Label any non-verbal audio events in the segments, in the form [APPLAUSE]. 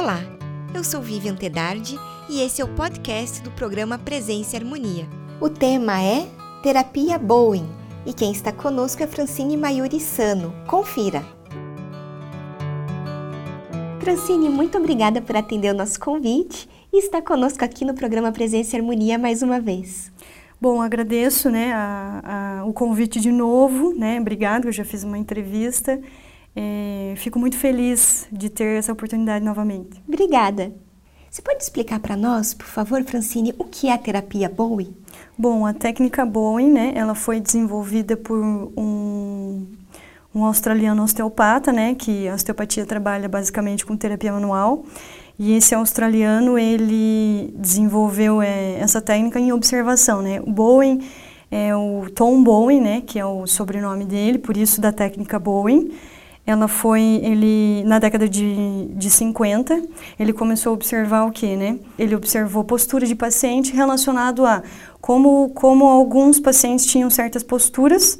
Olá, eu sou Vivian Tedardi e esse é o podcast do programa Presença e Harmonia. O tema é Terapia Bowen e quem está conosco é Francine Maiuri Sano. Confira! Francine, muito obrigada por atender o nosso convite e estar conosco aqui no programa Presença e Harmonia mais uma vez. Bom, agradeço né, a, a, o convite de novo, né? Obrigado, eu já fiz uma entrevista. É, fico muito feliz de ter essa oportunidade novamente. Obrigada. Você pode explicar para nós, por favor, Francine, o que é a terapia Bowen? Bom, a técnica Bowen, né, ela foi desenvolvida por um, um australiano osteopata, né, que a osteopatia trabalha basicamente com terapia manual. E esse australiano, ele desenvolveu é, essa técnica em observação, né? O Bowen é o Tom Bowen, né, que é o sobrenome dele, por isso da técnica Bowen. Ela foi, ele, na década de, de 50, ele começou a observar o que, né? Ele observou postura de paciente relacionado a como, como alguns pacientes tinham certas posturas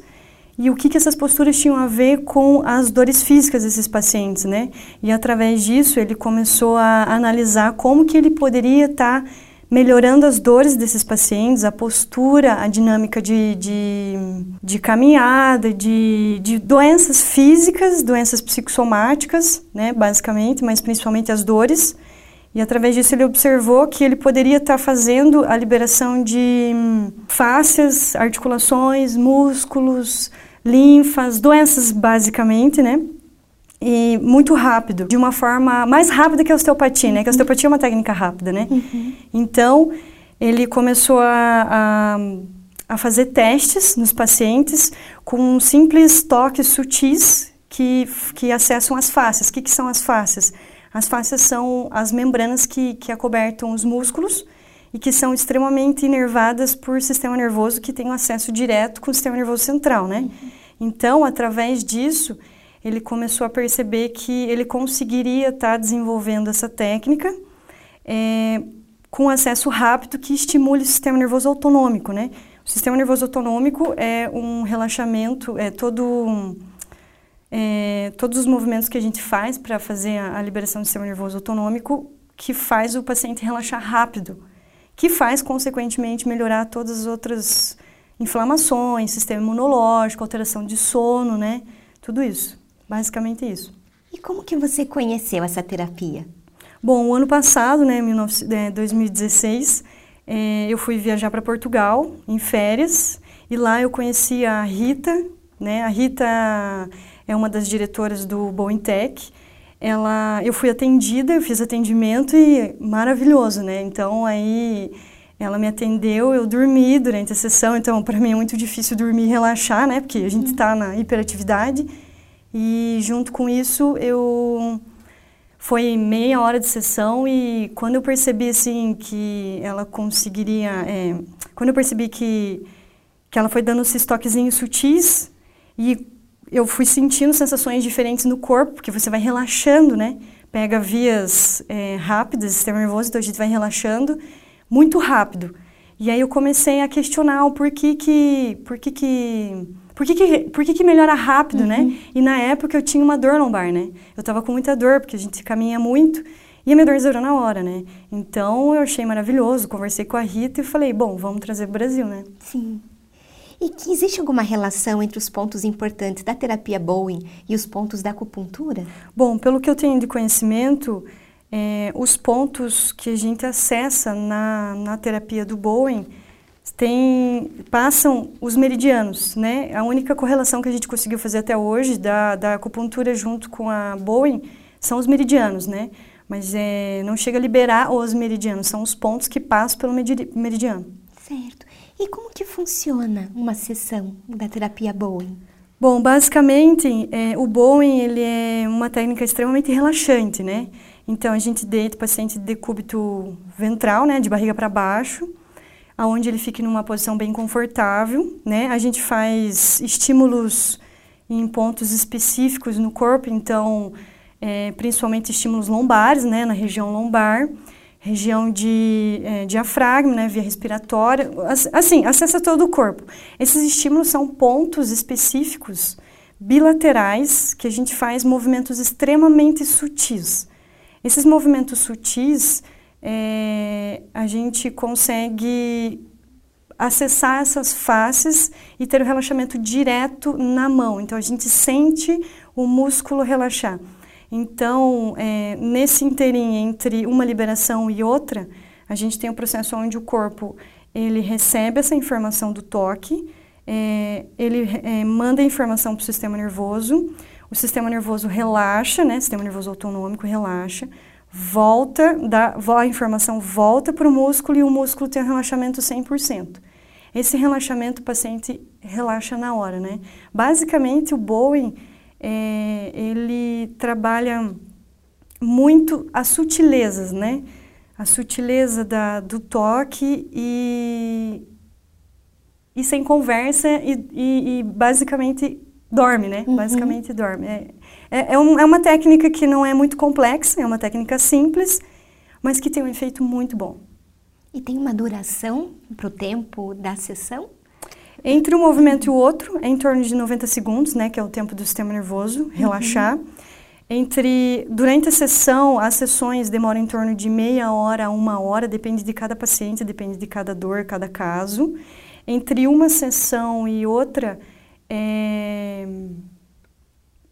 e o que, que essas posturas tinham a ver com as dores físicas desses pacientes, né? E através disso ele começou a analisar como que ele poderia estar tá melhorando as dores desses pacientes, a postura, a dinâmica de, de, de caminhada, de, de doenças físicas, doenças psicossomáticas, né, basicamente, mas principalmente as dores. E através disso ele observou que ele poderia estar fazendo a liberação de hum, fáscias, articulações, músculos, linfas, doenças basicamente, né? E muito rápido, de uma forma mais rápida que a osteopatia, né? Que a osteopatia é uma técnica rápida, né? Uhum. Então, ele começou a, a, a, fazer testes nos pacientes com simples toques sutis que, que acessam as fáscias. O que, que são as fáscias? As fáscias são as membranas que, que acobertam os músculos e que são extremamente inervadas por sistema nervoso que tem um acesso direto com o sistema nervoso central, né? Uhum. Então, através disso, ele começou a perceber que ele conseguiria estar tá desenvolvendo essa técnica é, com acesso rápido que estimule o sistema nervoso autonômico, né? O sistema nervoso autonômico é um relaxamento, é todo é, todos os movimentos que a gente faz para fazer a, a, liberação do sistema nervoso autonômico que faz o paciente relaxar rápido, que faz, consequentemente, melhorar todas as outras inflamações, sistema imunológico, alteração de sono, né? Tudo isso. Basicamente isso. E como que você conheceu essa terapia? Bom, o ano passado, né, 2016, é, eu fui viajar para Portugal em férias e lá eu conheci a Rita, né? A Rita é uma das diretoras do Boeing Tech. Ela, eu fui atendida, eu fiz atendimento e maravilhoso, né? Então aí ela me atendeu, eu dormi durante a sessão, então para mim é muito difícil dormir e relaxar, né? Porque a gente está na hiperatividade. E junto com isso eu foi meia hora de sessão e quando eu percebi assim que ela conseguiria, é, quando eu percebi que que ela foi dando esses toquezinhos sutis e eu fui sentindo sensações diferentes no corpo, porque você vai relaxando, né? Pega vias é, rápidas, sistema nervoso, então a gente vai relaxando muito rápido. E aí eu comecei a questionar o porquê que, porquê que por que, que, por que, que melhora rápido, né? uhum. né? E na época eu tinha uma dor lombar, né? Eu tava com muita dor, porque a gente caminha muito, e a minha dor zerou na hora, né? Então eu achei maravilhoso, conversei com a Rita e falei, bom, vamos trazer para o Brasil, né? Sim. E que existe alguma relação entre os pontos importantes da terapia Bowen e os pontos da acupuntura? Bom, pelo que eu tenho de conhecimento, é, os pontos que a gente acessa na, na terapia do Bowen tem, passam os meridianos, né? A única correlação que a gente conseguiu fazer até hoje da, da acupuntura junto com a Bowen são os meridianos, né? Mas é, não chega a liberar os meridianos, são os pontos que passam pelo meridiano. Certo. E como que funciona uma sessão da terapia Bowen? Bom, basicamente, é, o Bowen ele é uma técnica extremamente relaxante, né? Então, a gente deita o paciente de decúbito ventral, né, de barriga para baixo, aonde ele fique numa posição bem confortável, né? A gente faz estímulos em pontos específicos no corpo, então, é, principalmente estímulos lombares, né? Na região lombar, região de é, diafragma, né? Via respiratória, assim, acessa todo o corpo. Esses estímulos são pontos específicos bilaterais que a gente faz movimentos extremamente sutis. Esses movimentos sutis, é, a gente consegue acessar essas faces e ter o relaxamento direto na mão. Então a gente sente o músculo relaxar. Então, é, nesse interim entre uma liberação e outra, a gente tem um processo onde o corpo ele recebe essa informação do toque, é, ele é, manda a informação para o sistema nervoso, o sistema nervoso relaxa, né? Sistema nervoso autonômico relaxa, volta, dá, a informação volta para o músculo e o músculo tem um relaxamento 100%. Esse relaxamento o paciente relaxa na hora, né? Basicamente, o Bowen, é, ele trabalha muito as sutilezas, né? A sutileza da, do toque e, e sem conversa e, e, e basicamente dorme, né? Uhum. Basicamente dorme. É, é, é, um, é, uma técnica que não é muito complexa, é uma técnica simples, mas que tem um efeito muito bom. E tem uma duração para o tempo da sessão? Entre um movimento e o outro, é em torno de 90 segundos, né? Que é o tempo do sistema nervoso uhum. relaxar. Uhum. Entre, durante a sessão, as sessões demoram em torno de meia hora a uma hora, depende de cada paciente, depende de cada dor, cada caso. Entre uma sessão e outra, é,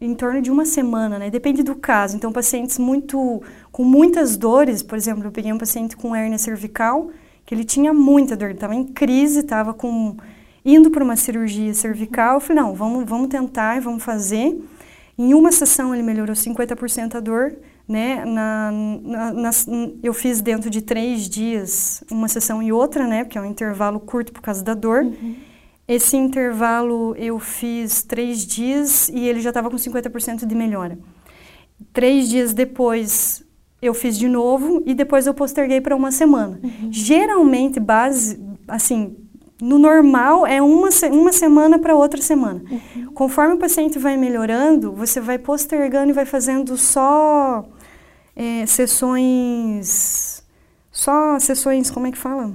em torno de uma semana, né? Depende do caso. Então, pacientes muito com muitas dores, por exemplo, eu peguei um paciente com hernia cervical, que ele tinha muita dor, estava em crise, estava com indo para uma cirurgia cervical. Eu falei, não, vamos, vamos tentar e vamos fazer. Em uma sessão ele melhorou 50% a dor, né? Na, na, na, eu fiz dentro de três dias uma sessão e outra, né? Porque é um intervalo curto por causa da dor. Uhum. Esse intervalo eu fiz três dias e ele já estava com 50% de melhora. Três dias depois eu fiz de novo e depois eu posterguei para uma semana. Uhum. Geralmente, base, assim, no normal é uma, uma semana para outra semana. Uhum. Conforme o paciente vai melhorando, você vai postergando e vai fazendo só é, sessões. Só sessões, como é que fala?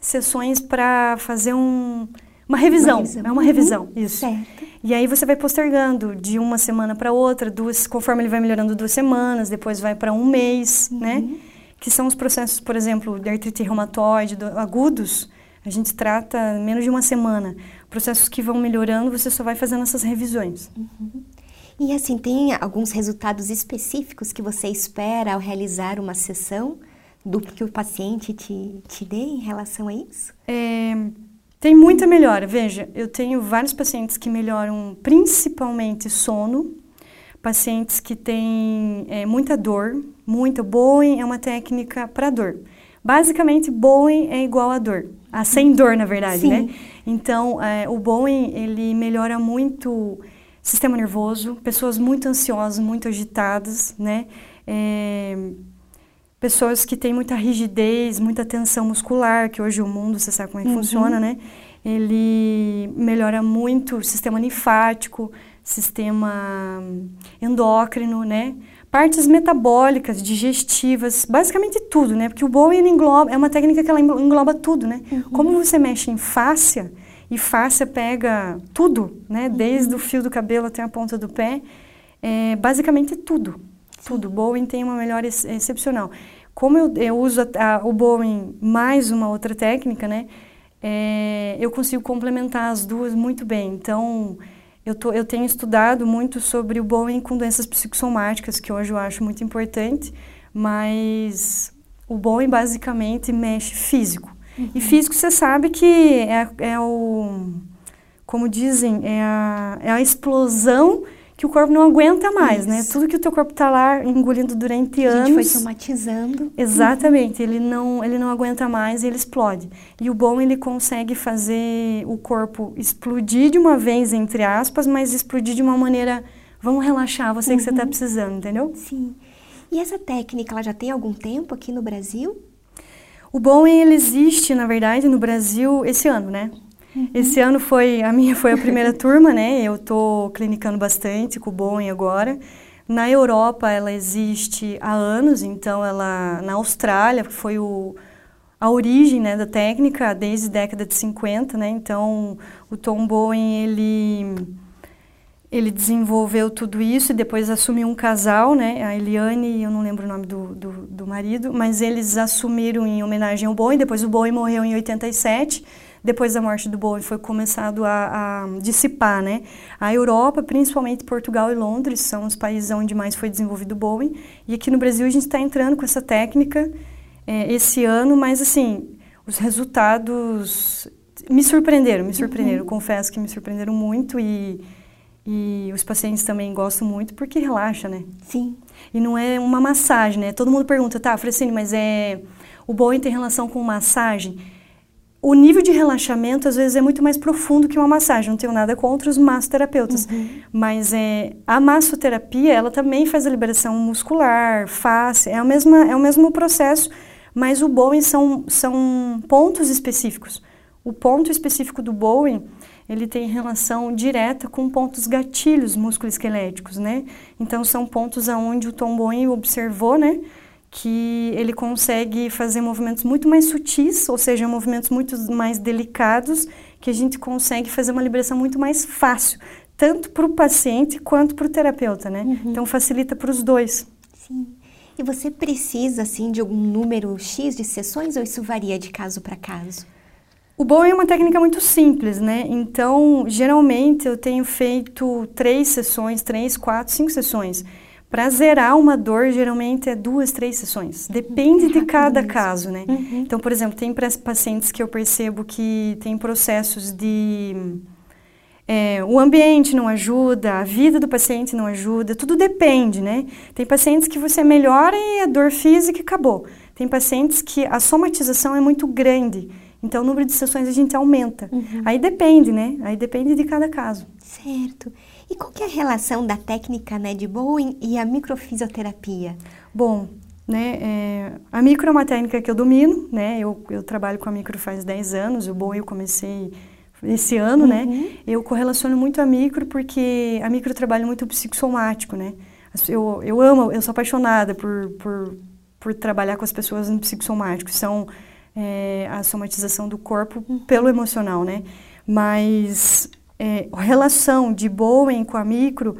Sessões para fazer um uma revisão, uma revisão. é uma revisão, uhum. isso. Certo. E aí você vai postergando de uma semana para outra, duas, conforme ele vai melhorando duas semanas, depois vai para um mês, né? uhum. né? Que são os processos, por exemplo, de artrite reumatoide do, agudos, a gente trata menos de uma semana. Processos que vão melhorando, você só vai fazendo essas revisões. Uhum. E assim, tem alguns resultados específicos que você espera ao realizar uma sessão do que o paciente te, te dê em relação a isso? É, tem muita melhora. Veja, eu tenho vários pacientes que melhoram principalmente sono, pacientes que têm é, muita dor, muita. Boeing é uma técnica para dor. Basicamente, Boeing é igual a dor, a sem dor, na verdade, né? Sim. né? Então, é, o Boeing, ele melhora muito sistema nervoso, pessoas muito ansiosas, muito agitadas, né? É, pessoas que têm muita rigidez, muita tensão muscular, que hoje o mundo, você sabe como é que uhum. funciona, né? Ele melhora muito o sistema linfático, sistema endócrino, né? Partes metabólicas, digestivas, basicamente tudo, né? Porque o Bowen engloba, é uma técnica que ela engloba tudo, né? Uhum. Como você mexe em fáscia, e fáscia pega tudo, né? Uhum. Desde o fio do cabelo até a ponta do pé, é basicamente tudo tudo. O Bowen tem uma melhora ex excepcional. Como eu, eu uso a, a, o Bowen mais uma outra técnica, né? É, eu consigo complementar as duas muito bem. Então, eu, tô, eu tenho estudado muito sobre o Bowen com doenças psicossomáticas, que hoje eu acho muito importante, mas o Bowen basicamente mexe físico. Uhum. E físico você sabe que é, é o, como dizem, é a, é a explosão que o corpo não aguenta mais, né? Isso. né? Tudo que o teu corpo está lá engolindo durante anos. A gente foi somatizando. Exatamente, ele não ele não aguenta mais e ele explode. E o bom ele consegue fazer o corpo explodir de uma vez entre aspas, mas explodir de uma maneira, vamos relaxar, você uhum. que você está uhum. precisando, entendeu? Sim. E essa técnica, ela já tem algum tempo aqui no Brasil? O bom ele existe, na verdade, no Brasil esse ano, né? Uhum. Esse ano foi a minha foi a primeira [LAUGHS] turma, né? Eu estou clinicando bastante com o Boeing agora. Na Europa ela existe há anos, então ela na Austrália foi o, a origem né, da técnica desde a década de 50, né? Então o Tom Boeing ele ele desenvolveu tudo isso e depois assumiu um casal, né? A Eliane, eu não lembro o nome do, do, do marido, mas eles assumiram em homenagem ao Boeing. Depois o Boeing morreu em 87. Depois da morte do Boeing foi começado a, a dissipar, né? A Europa, principalmente Portugal e Londres, são os países onde mais foi desenvolvido o Boeing. E aqui no Brasil a gente está entrando com essa técnica é, esse ano, mas assim, os resultados me surpreenderam, me surpreenderam. Uhum. Confesso que me surpreenderam muito e e os pacientes também gostam muito porque relaxa, né? Sim. E não é uma massagem, né? Todo mundo pergunta, tá, Francine, mas é o Boeing tem relação com massagem? O nível de relaxamento às vezes é muito mais profundo que uma massagem. Não tenho nada contra os massoterapeutas, uhum. mas é a massoterapia ela também faz a liberação muscular, face, é o mesmo é o mesmo processo, mas o Boeing são são pontos específicos. O ponto específico do Boeing ele tem relação direta com pontos gatilhos musculoesqueléticos, né? Então são pontos aonde o Tom Boeing observou, né, que ele consegue fazer movimentos muito mais sutis, ou seja, movimentos muito mais delicados, que a gente consegue fazer uma liberação muito mais fácil, tanto para o paciente quanto para o terapeuta, né? Uhum. Então facilita para os dois. Sim. E você precisa assim de algum número X de sessões ou isso varia de caso para caso? O bom é uma técnica muito simples, né? Então, geralmente eu tenho feito três sessões, três, quatro, cinco sessões. Para zerar uma dor, geralmente é duas, três sessões. Depende de cada caso, né? Uhum. Então, por exemplo, tem pacientes que eu percebo que tem processos de. É, o ambiente não ajuda, a vida do paciente não ajuda, tudo depende, né? Tem pacientes que você melhora e a dor física acabou. Tem pacientes que a somatização é muito grande. Então, o número de sessões a gente aumenta. Uhum. Aí depende, né? Aí depende de cada caso. Certo. E qual que é a relação da técnica né, de Bowen e a microfisioterapia? Bom, né, é, a micro é uma técnica que eu domino, né? Eu, eu trabalho com a micro faz 10 anos, o Bowen eu comecei esse ano, né? uhum. né? Eu correlaciono muito a micro porque a micro trabalha muito psicossomático, né? Eu, eu amo, eu sou apaixonada por, por, por trabalhar com as pessoas no psicossomático. São é, a somatização do corpo pelo emocional, né? Mas é, a relação de Bowen com a micro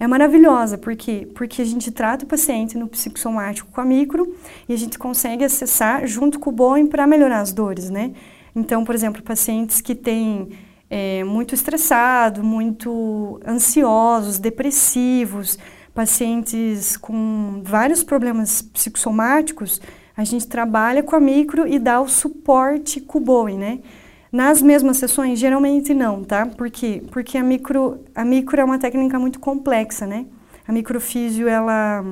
é maravilhosa, por quê? Porque a gente trata o paciente no psicossomático com a micro e a gente consegue acessar junto com o Bowen para melhorar as dores, né? Então, por exemplo, pacientes que têm é, muito estressado, muito ansiosos, depressivos, pacientes com vários problemas psicossomáticos, a gente trabalha com a micro e dá o suporte com o Boeing, né? Nas mesmas sessões, geralmente não, tá? Por quê? Porque a micro, a micro é uma técnica muito complexa, né? A microfísio, ela...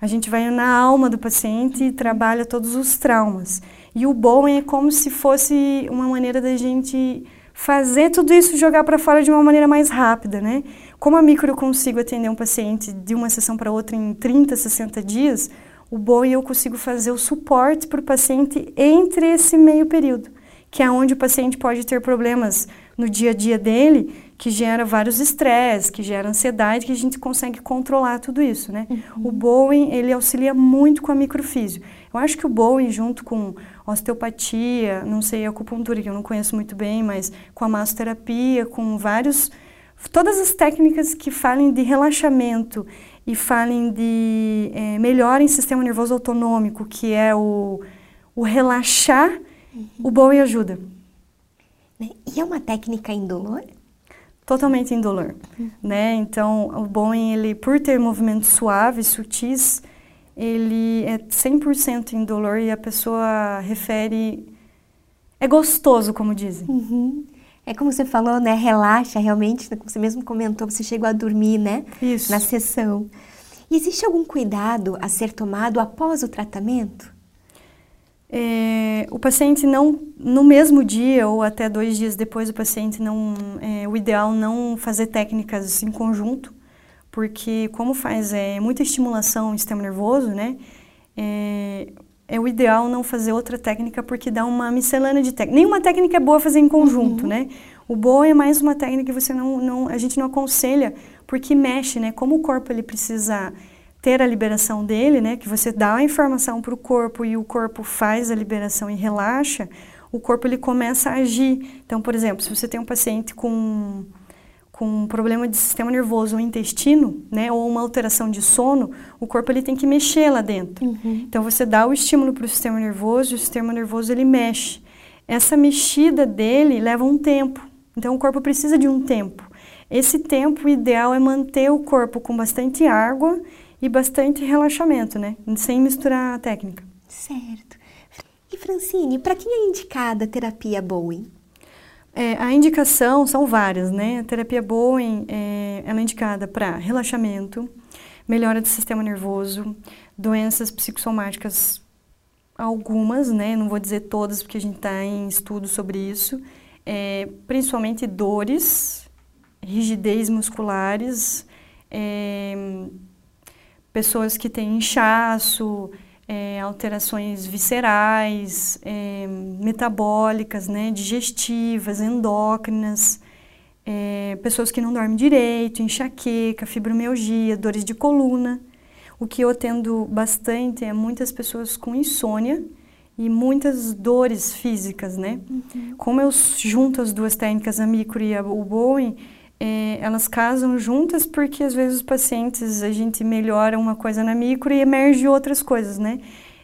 A gente vai na alma do paciente e trabalha todos os traumas. E o Bowen é como se fosse uma maneira da gente fazer tudo isso jogar para fora de uma maneira mais rápida, né? Como a micro eu consigo atender um paciente de uma sessão para outra em 30, 60 dias, o bom e eu consigo fazer o suporte para o paciente entre esse meio período, que é onde o paciente pode ter problemas no dia a dia dele, que gera vários estresses, que gera ansiedade, que a gente consegue controlar tudo isso, né? Uhum. O Bowen, ele auxilia muito com a microfísio. Eu acho que o Bowen, junto com osteopatia, não sei, acupuntura, que eu não conheço muito bem, mas com a massoterapia, com vários... Todas as técnicas que falem de relaxamento e falem de é, melhorem sistema nervoso autonômico, que é o, o relaxar, uhum. o Bowen ajuda. Né? E é uma técnica indolor? Totalmente indolor, uhum. né? Então, o Bowen, ele, por ter movimentos suaves, sutis, ele é 100% indolor e a pessoa refere... É gostoso, como dizem. Uhum. É como você falou, né? Relaxa realmente, como você mesmo comentou, você chegou a dormir, né? Isso. Na sessão. E existe algum cuidado a ser tomado após o tratamento? É, o paciente não, no mesmo dia ou até dois dias depois, o paciente não, é, o ideal não fazer técnicas em conjunto, porque como faz é, muita estimulação no sistema nervoso, né? É, é o ideal não fazer outra técnica porque dá uma miscelânea de técnicas. Nenhuma técnica é boa fazer em conjunto, uhum. né? O bom é mais uma técnica que você não, não, a gente não aconselha porque mexe, né? Como o corpo ele precisa ter a liberação dele, né? Que você dá a informação para o corpo e o corpo faz a liberação e relaxa, o corpo ele começa a agir. Então, por exemplo, se você tem um paciente com com um problema de sistema nervoso ou intestino, né, ou uma alteração de sono, o corpo ele tem que mexer lá dentro. Uhum. Então você dá o estímulo para o sistema nervoso, e o sistema nervoso ele mexe. Essa mexida dele leva um tempo. Então o corpo precisa de um tempo. Esse tempo ideal é manter o corpo com bastante água e bastante relaxamento, né, sem misturar a técnica. Certo. E Francine, para quem é indicada a terapia Bowen? É, a indicação são várias, né? A terapia Bowen é, ela é indicada para relaxamento, melhora do sistema nervoso, doenças psicossomáticas algumas, né? Não vou dizer todas porque a gente está em estudo sobre isso, é, principalmente dores, rigidez musculares, é, pessoas que têm inchaço, é, alterações viscerais, é, metabólicas, né, digestivas, endócrinas, é, pessoas que não dormem direito, enxaqueca, fibromialgia, dores de coluna. O que eu atendo bastante é muitas pessoas com insônia e muitas dores físicas, né? Uhum. Como eu junto as duas técnicas, a micro e a, o Bowen, é, elas casam juntas porque às vezes os pacientes a gente melhora uma coisa na micro e emerge outras coisas, né?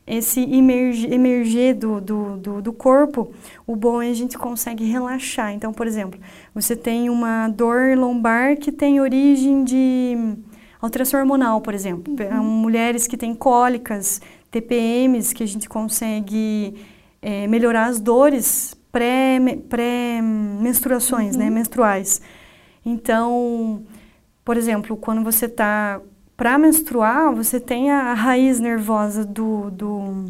Esse emerger, emerger do, do, do, do, corpo, o bom é a gente consegue relaxar. Então, por exemplo, você tem uma dor lombar que tem origem de alteração hormonal, por exemplo. Uhum. Mulheres que têm cólicas, TPMs, que a gente consegue é, melhorar as dores pré-menstruações, pré uhum. né, menstruais. Então, por exemplo, quando você está para menstruar, você tem a raiz nervosa do, do,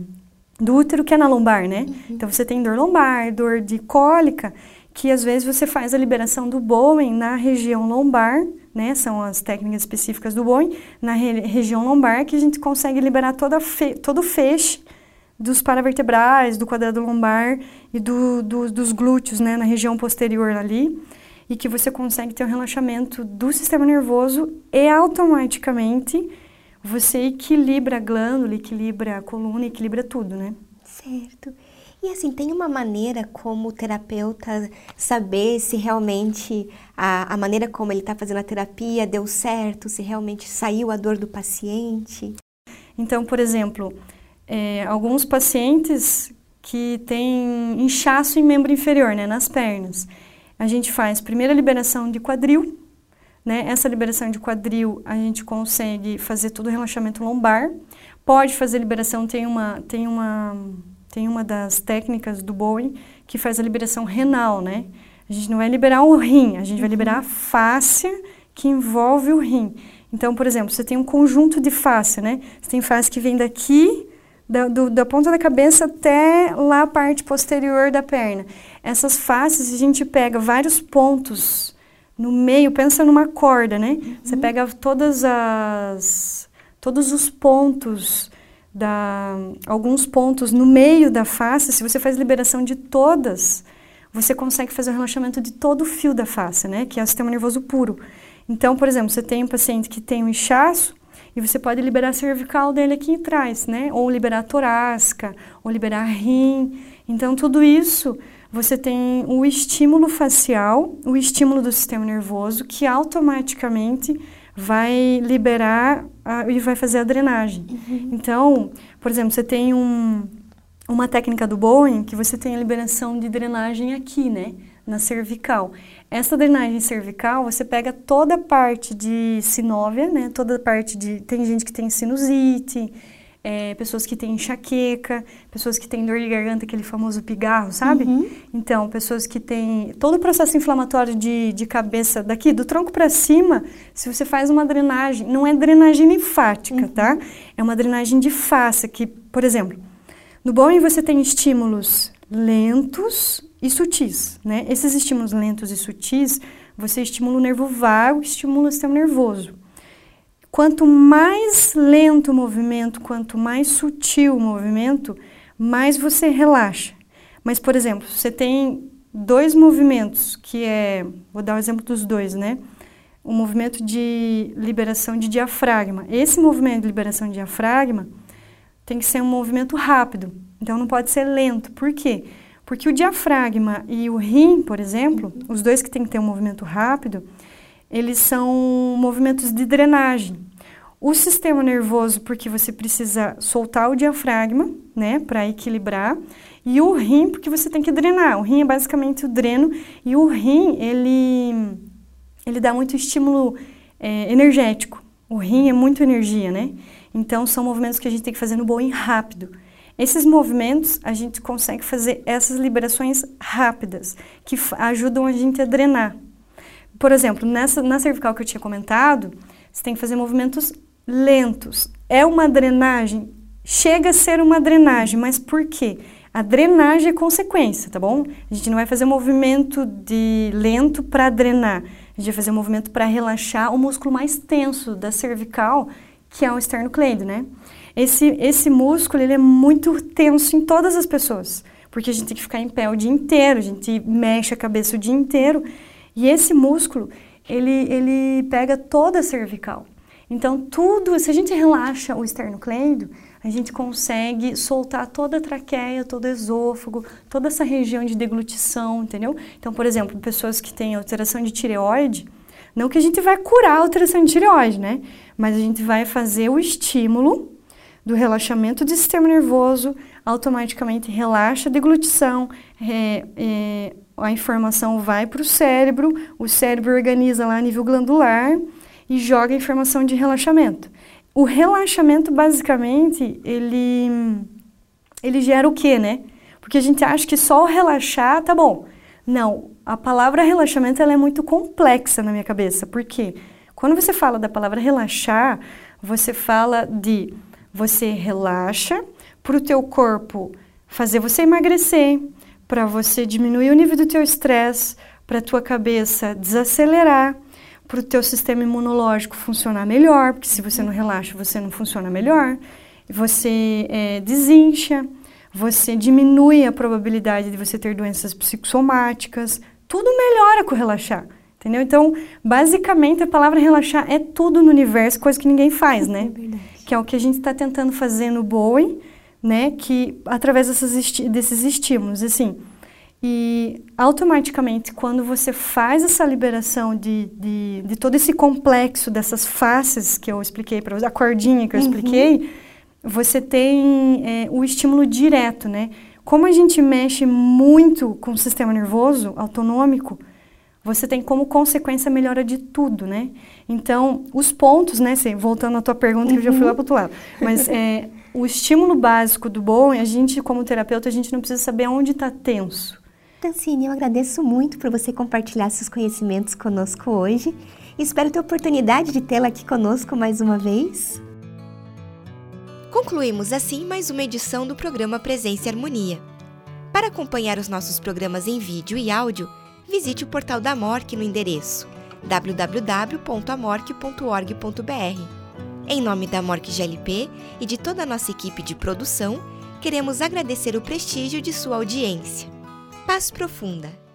do útero que é na lombar, né? Uhum. Então você tem dor lombar, dor de cólica, que às vezes você faz a liberação do Bowen na região lombar, né? São as técnicas específicas do Bowen, na re região lombar, que a gente consegue liberar toda todo o feixe dos paravertebrais, do quadrado lombar e do, do, dos glúteos, né? Na região posterior ali e que você consegue ter um relaxamento do sistema nervoso e automaticamente você equilibra a glândula, equilibra a coluna, equilibra tudo, né? Certo. E assim, tem uma maneira como o terapeuta saber se realmente a, a maneira como ele está fazendo a terapia deu certo, se realmente saiu a dor do paciente? Então, por exemplo, é, alguns pacientes que têm inchaço em membro inferior, né, nas pernas a gente faz primeiro a liberação de quadril, né? Essa liberação de quadril a gente consegue fazer todo o relaxamento lombar. Pode fazer liberação, tem uma, tem uma, tem uma das técnicas do Bowen que faz a liberação renal, né? A gente não vai liberar o rim, a gente uhum. vai liberar a fáscia que envolve o rim. Então, por exemplo, você tem um conjunto de fáscia, né? Você tem fáscia que vem daqui da, do, da ponta da cabeça até lá a parte posterior da perna. Essas faces a gente pega vários pontos no meio, pensa numa corda, né? Uhum. Você pega todas as todos os pontos da alguns pontos no meio da face, se você faz liberação de todas, você consegue fazer o relaxamento de todo o fio da face, né? Que é o sistema nervoso puro. Então, por exemplo, você tem um paciente que tem um inchaço, e você pode liberar a cervical dele aqui atrás, né? Ou liberar a torácica, ou liberar rim. Então, tudo isso você tem o estímulo facial, o estímulo do sistema nervoso, que automaticamente vai liberar a, e vai fazer a drenagem. Uhum. Então, por exemplo, você tem um, uma técnica do Bowen que você tem a liberação de drenagem aqui, né? Na cervical. Essa drenagem cervical, você pega toda a parte de sinóvia, né? Toda a parte de... Tem gente que tem sinusite, é, pessoas que têm enxaqueca, pessoas que têm dor de garganta, aquele famoso pigarro, sabe? Uhum. Então, pessoas que têm todo o processo inflamatório de, de cabeça daqui, do tronco para cima, se você faz uma drenagem, não é drenagem linfática, uhum. tá? É uma drenagem de face, que, por exemplo, no Bowen você tem estímulos lentos e sutis, né? Esses estímulos lentos e sutis, você estimula o nervo vago, estimula o sistema nervoso. Quanto mais lento o movimento, quanto mais sutil o movimento, mais você relaxa. Mas, por exemplo, você tem dois movimentos, que é, vou dar o exemplo dos dois, né? O movimento de liberação de diafragma. Esse movimento de liberação de diafragma tem que ser um movimento rápido, então não pode ser lento. Por quê? Porque o diafragma e o rim, por exemplo, os dois que têm que ter um movimento rápido, eles são movimentos de drenagem. O sistema nervoso, porque você precisa soltar o diafragma, né, para equilibrar, e o rim, porque você tem que drenar. O rim é basicamente o dreno, e o rim, ele, ele dá muito estímulo é, energético. O rim é muito energia, né? Então, são movimentos que a gente tem que fazer no Boeing rápido. Esses movimentos, a gente consegue fazer essas liberações rápidas, que ajudam a gente a drenar. Por exemplo, nessa, na cervical que eu tinha comentado, você tem que fazer movimentos lentos. É uma drenagem? Chega a ser uma drenagem, mas por quê? A drenagem é consequência, tá bom? A gente não vai fazer movimento de lento para drenar. A gente vai fazer movimento para relaxar o músculo mais tenso da cervical, que é o esternocleido, né? Esse, esse músculo ele é muito tenso em todas as pessoas, porque a gente tem que ficar em pé o dia inteiro, a gente mexe a cabeça o dia inteiro, e esse músculo, ele, ele pega toda a cervical. Então, tudo, se a gente relaxa o esternocleido, a gente consegue soltar toda a traqueia, todo o esôfago, toda essa região de deglutição, entendeu? Então, por exemplo, pessoas que têm alteração de tireoide, não que a gente vai curar a alteração de tireoide, né? Mas a gente vai fazer o estímulo do relaxamento do sistema nervoso, automaticamente relaxa a deglutição, é, é, a informação vai para o cérebro, o cérebro organiza lá a nível glandular, e joga a informação de relaxamento. O relaxamento, basicamente, ele, ele gera o quê, né? Porque a gente acha que só relaxar tá bom. Não, a palavra relaxamento ela é muito complexa na minha cabeça. Por quê? Quando você fala da palavra relaxar, você fala de você relaxa para o teu corpo fazer você emagrecer, para você diminuir o nível do teu estresse, para a tua cabeça desacelerar, para o teu sistema imunológico funcionar melhor, porque se você não relaxa, você não funciona melhor. Você é, desincha, você diminui a probabilidade de você ter doenças psicossomáticas. Tudo melhora com relaxar, entendeu? Então, basicamente, a palavra relaxar é tudo no universo, coisa que ninguém faz, né? É que é o que a gente está tentando fazer no Boeing, né? Que através dessas, desses estímulos, assim e automaticamente, quando você faz essa liberação de, de, de todo esse complexo dessas faces que eu expliquei para você, a cordinha que eu uhum. expliquei, você tem é, o estímulo direto, né? Como a gente mexe muito com o sistema nervoso autonômico, você tem como consequência a melhora de tudo, né? Então, os pontos, né? Assim, voltando à tua pergunta, que eu já fui lá uhum. para outro lado. Mas é, o estímulo básico do bom, a gente, como terapeuta, a gente não precisa saber onde está tenso. Tancine, eu agradeço muito por você compartilhar seus conhecimentos conosco hoje. Espero ter a oportunidade de tê-la aqui conosco mais uma vez. Concluímos assim mais uma edição do programa Presença e Harmonia. Para acompanhar os nossos programas em vídeo e áudio, visite o portal da MORC no endereço www.amorque.org.br. Em nome da MORC GLP e de toda a nossa equipe de produção, queremos agradecer o prestígio de sua audiência. Paz profunda.